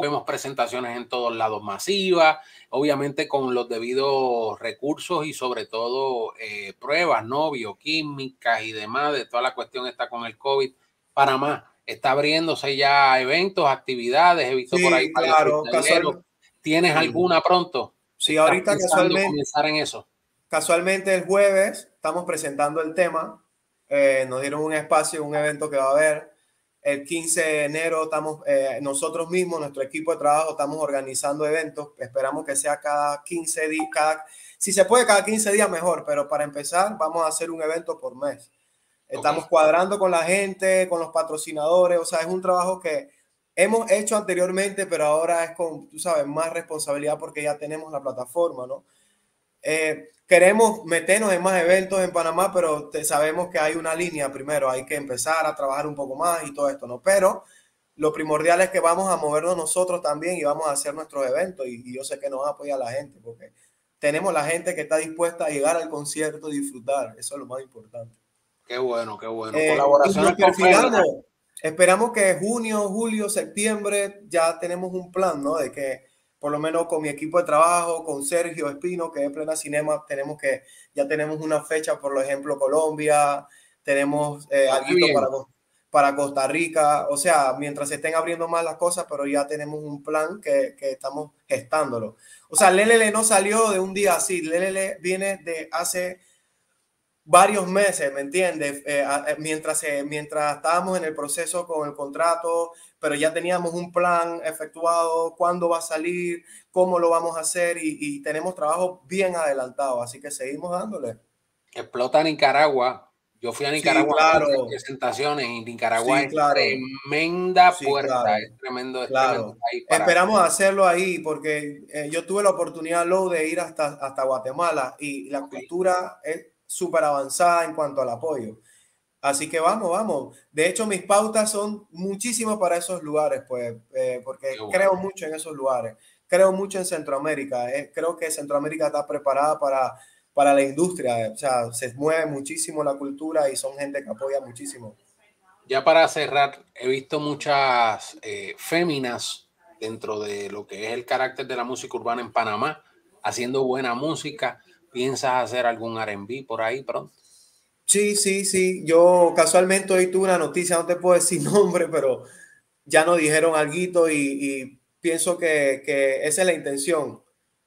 vemos presentaciones en todos lados masivas, obviamente con los debidos recursos y sobre todo eh, pruebas, ¿no? Bioquímicas y demás, de toda la cuestión está con el COVID. Panamá está abriéndose ya eventos, actividades, he visto por ahí. Claro, ¿Tienes alguna pronto? Sí, ahorita casualmente. Comenzar en eso? Casualmente el jueves estamos presentando el tema. Eh, nos dieron un espacio, un evento que va a haber el 15 de enero estamos, eh, nosotros mismos, nuestro equipo de trabajo, estamos organizando eventos. Esperamos que sea cada 15 días, cada, si se puede cada 15 días mejor, pero para empezar vamos a hacer un evento por mes. Estamos cuadrando con la gente, con los patrocinadores, o sea, es un trabajo que hemos hecho anteriormente, pero ahora es con, tú sabes, más responsabilidad porque ya tenemos la plataforma, ¿no? Eh, queremos meternos en más eventos en Panamá, pero sabemos que hay una línea primero, hay que empezar a trabajar un poco más y todo esto, ¿no? Pero lo primordial es que vamos a movernos nosotros también y vamos a hacer nuestros eventos y, yo sé que nos va a apoyar la gente porque tenemos la gente que está dispuesta a llegar al concierto y disfrutar, eso es lo más importante. Qué bueno, qué bueno. Eh, Colaboración. Esperamos que junio, julio, septiembre ya tenemos un plan, ¿no? De que por lo menos con mi equipo de trabajo, con Sergio Espino, que es Plena Cinema, tenemos que, ya tenemos una fecha, por ejemplo, Colombia, tenemos eh, algo para, para Costa Rica, o sea, mientras se estén abriendo más las cosas, pero ya tenemos un plan que, que estamos gestándolo. O sea, Lelele no salió de un día así, Lelele viene de hace varios meses, ¿me entiendes? Eh, eh, mientras, mientras estábamos en el proceso con el contrato, pero ya teníamos un plan efectuado, cuándo va a salir, cómo lo vamos a hacer y, tenemos trabajo bien adelantado, así que seguimos dándole. Explota Nicaragua. Yo fui a Nicaragua claro. presentaciones y Nicaragua es tremenda puerta, es tremendo, claro. Esperamos hacerlo ahí porque eh, yo tuve la oportunidad luego de ir hasta, hasta Guatemala y la cultura es súper avanzada en cuanto al apoyo. Así que vamos, vamos. De hecho, mis pautas son muchísimas para esos lugares, pues, eh, porque creo mucho en esos lugares. Creo mucho en Centroamérica. Eh, creo que Centroamérica está preparada para, para la industria. O sea, se mueve muchísimo la cultura y son gente que apoya muchísimo. Ya para cerrar, he visto muchas eh, féminas dentro de lo que es el carácter de la música urbana en Panamá, haciendo buena música. ¿Piensas hacer algún RB por ahí pronto? Sí, sí, sí. Yo casualmente hoy tuve una noticia, no te puedo decir nombre, pero ya nos dijeron algo y, y pienso que, que, esa es la intención,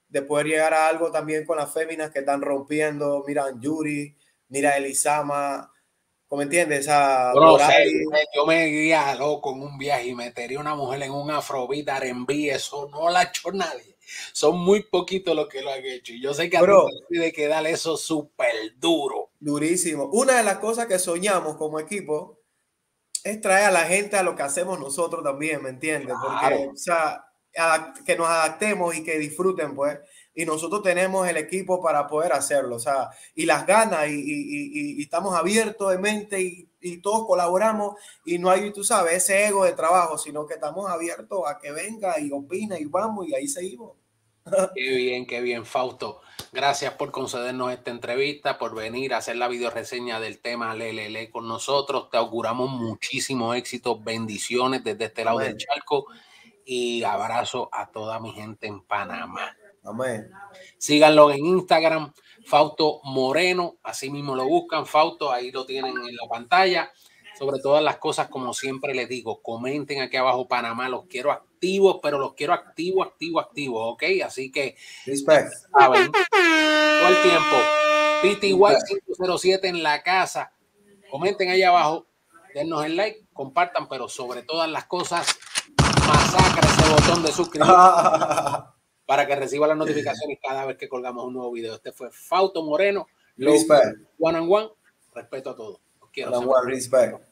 de poder llegar a algo también con las féminas que están rompiendo. Mira Yuri, mira Elisama, ¿cómo entiendes? yo me guía loco en un viaje y metería una mujer en un afrobeat R&B, eso no la ha hecho nadie son muy poquitos los que lo han hecho. Y yo sé que a ti de que darle eso súper duro. Durísimo. Una de las cosas que soñamos como equipo es traer a la gente a lo que hacemos nosotros también, ¿me entiendes? Porque, o sea, que nos adaptemos y que disfruten, pues. Y nosotros tenemos el equipo para poder hacerlo, o sea, y las ganas, y, y estamos abiertos de mente y, todos colaboramos, y no hay, tú sabes, ese ego de trabajo, sino que estamos abiertos a que venga y opine y vamos, y ahí seguimos. Qué bien, qué bien, Fausto. Gracias por concedernos esta entrevista, por venir a hacer la video reseña del tema Lelele con nosotros. Te auguramos muchísimo éxito, bendiciones desde este lado del charco y abrazo a toda mi gente en Panamá. Amén. Síganlo en Instagram, Fausto Moreno, así mismo lo buscan, Fausto, ahí lo tienen en la pantalla. Sobre todas las cosas, como siempre les digo, comenten aquí abajo Panamá, los quiero activos, pero los quiero activos, activos, activos, ¿ok? Así que, Respect. saben, todo el tiempo, PTY 507 en la casa, comenten ahí abajo, dennos el like, compartan, pero sobre todas las cosas, masacra ese botón de suscribir para que reciba las notificaciones cada vez que colgamos un nuevo video. Este fue Fausto Moreno, Respect. One and One, respeto a todos. Quiero one, respect.